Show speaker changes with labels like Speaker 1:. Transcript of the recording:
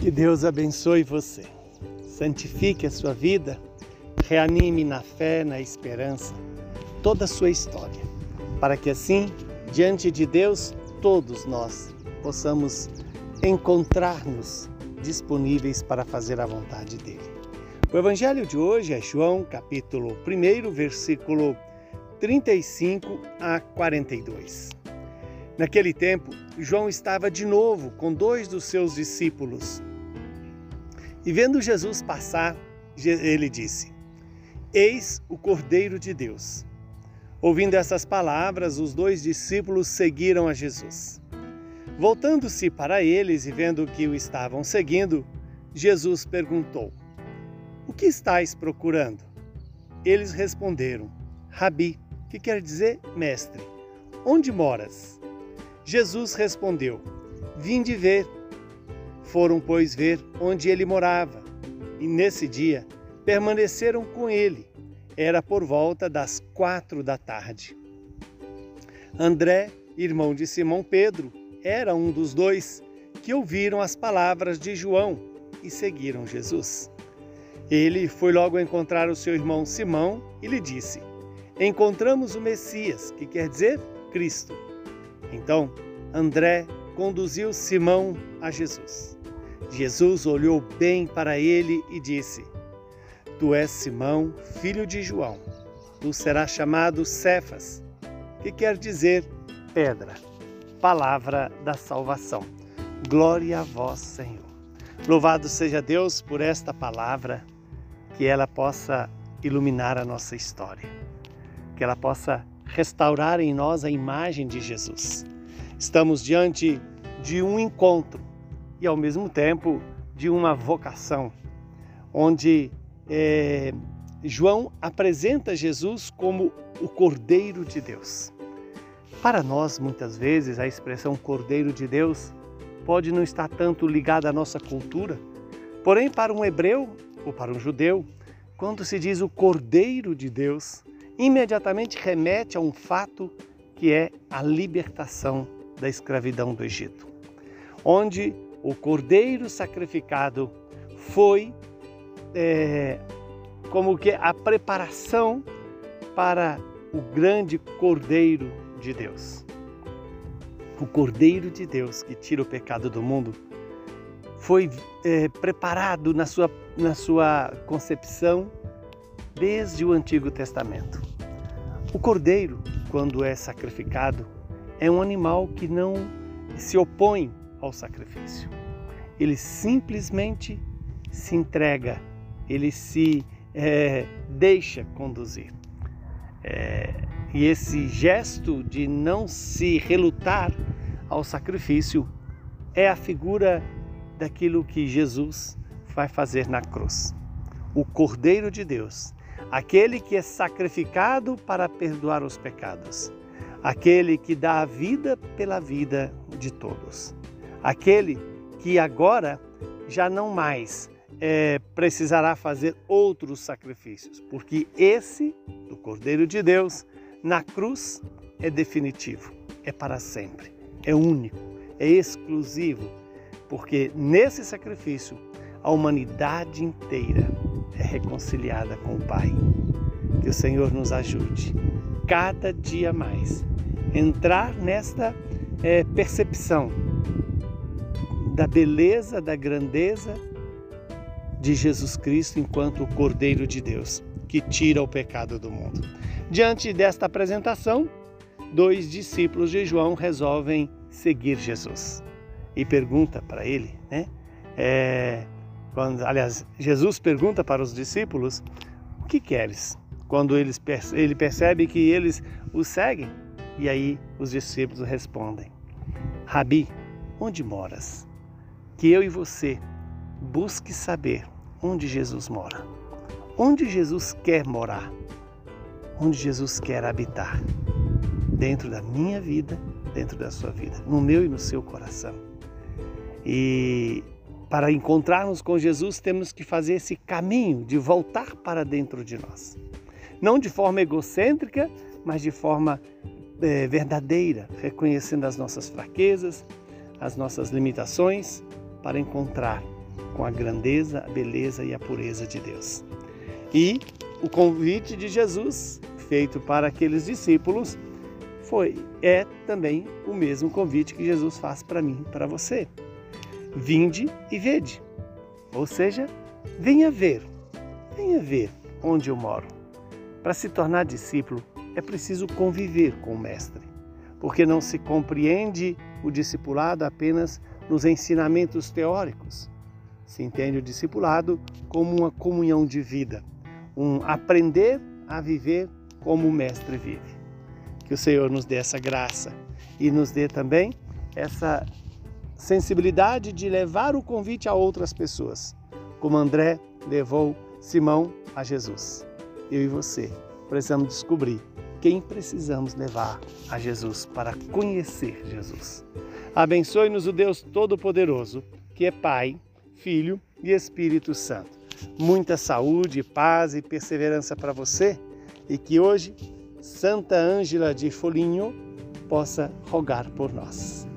Speaker 1: Que Deus abençoe você, santifique a sua vida, reanime na fé, na esperança, toda a sua história, para que assim, diante de Deus, todos nós possamos encontrar-nos disponíveis para fazer a vontade dele. O evangelho de hoje é João, capítulo 1, versículo 35 a 42. Naquele tempo, João estava de novo com dois dos seus discípulos. E vendo Jesus passar, ele disse: Eis o Cordeiro de Deus. Ouvindo essas palavras, os dois discípulos seguiram a Jesus. Voltando-se para eles e vendo que o estavam seguindo, Jesus perguntou: O que estáis procurando? Eles responderam: Rabi, que quer dizer mestre. Onde moras? Jesus respondeu: Vinde ver. Foram, pois, ver onde ele morava, e nesse dia permaneceram com ele. Era por volta das quatro da tarde. André, irmão de Simão Pedro, era um dos dois que ouviram as palavras de João e seguiram Jesus. Ele foi logo encontrar o seu irmão Simão e lhe disse: Encontramos o Messias, que quer dizer Cristo. Então, André conduziu Simão a Jesus. Jesus olhou bem para ele e disse: Tu és Simão, filho de João. Tu serás chamado Cefas, que quer dizer pedra. Palavra da salvação. Glória a vós, Senhor. Louvado seja Deus por esta palavra, que ela possa iluminar a nossa história, que ela possa restaurar em nós a imagem de Jesus. Estamos diante de um encontro e, ao mesmo tempo, de uma vocação, onde é, João apresenta Jesus como o Cordeiro de Deus. Para nós, muitas vezes, a expressão Cordeiro de Deus pode não estar tanto ligada à nossa cultura, porém, para um hebreu ou para um judeu, quando se diz o Cordeiro de Deus, imediatamente remete a um fato que é a libertação da escravidão do Egito, onde o cordeiro sacrificado foi é, como que a preparação para o grande cordeiro de Deus. O cordeiro de Deus que tira o pecado do mundo foi é, preparado na sua, na sua concepção desde o Antigo Testamento. O cordeiro, quando é sacrificado, é um animal que não se opõe ao sacrifício. Ele simplesmente se entrega, ele se é, deixa conduzir. É, e esse gesto de não se relutar ao sacrifício é a figura daquilo que Jesus vai fazer na cruz. O Cordeiro de Deus aquele que é sacrificado para perdoar os pecados, aquele que dá a vida pela vida de todos, aquele que agora já não mais é, precisará fazer outros sacrifícios, porque esse, do Cordeiro de Deus, na cruz, é definitivo, é para sempre, é único, é exclusivo, porque nesse sacrifício a humanidade inteira é reconciliada com o Pai. Que o Senhor nos ajude cada dia mais entrar nesta é, percepção da beleza, da grandeza de Jesus Cristo enquanto o Cordeiro de Deus que tira o pecado do mundo. Diante desta apresentação, dois discípulos de João resolvem seguir Jesus e pergunta para ele, né? É, quando, aliás, Jesus pergunta para os discípulos: O que queres? Quando eles, ele percebe que eles o seguem, e aí os discípulos respondem: Rabi, onde moras? Que eu e você busque saber onde Jesus mora. Onde Jesus quer morar? Onde Jesus quer habitar? Dentro da minha vida, dentro da sua vida, no meu e no seu coração. E para encontrarmos com Jesus, temos que fazer esse caminho de voltar para dentro de nós. Não de forma egocêntrica, mas de forma é, verdadeira, reconhecendo as nossas fraquezas, as nossas limitações, para encontrar com a grandeza, a beleza e a pureza de Deus. E o convite de Jesus, feito para aqueles discípulos, foi é também o mesmo convite que Jesus faz para mim, para você. Vinde e vede. Ou seja, venha ver. Venha ver onde eu moro. Para se tornar discípulo, é preciso conviver com o mestre, porque não se compreende o discipulado apenas nos ensinamentos teóricos. Se entende o discipulado como uma comunhão de vida, um aprender a viver como o mestre vive. Que o Senhor nos dê essa graça e nos dê também essa sensibilidade de levar o convite a outras pessoas, como André levou Simão a Jesus. Eu e você precisamos descobrir quem precisamos levar a Jesus para conhecer Jesus. Abençoe-nos o Deus Todo-Poderoso, que é Pai, Filho e Espírito Santo. Muita saúde, paz e perseverança para você e que hoje Santa Ângela de Foligno possa rogar por nós.